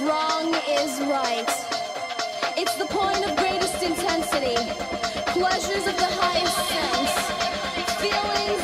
Wrong is right. It's the point of greatest intensity. Pleasures of the highest sense. Feelings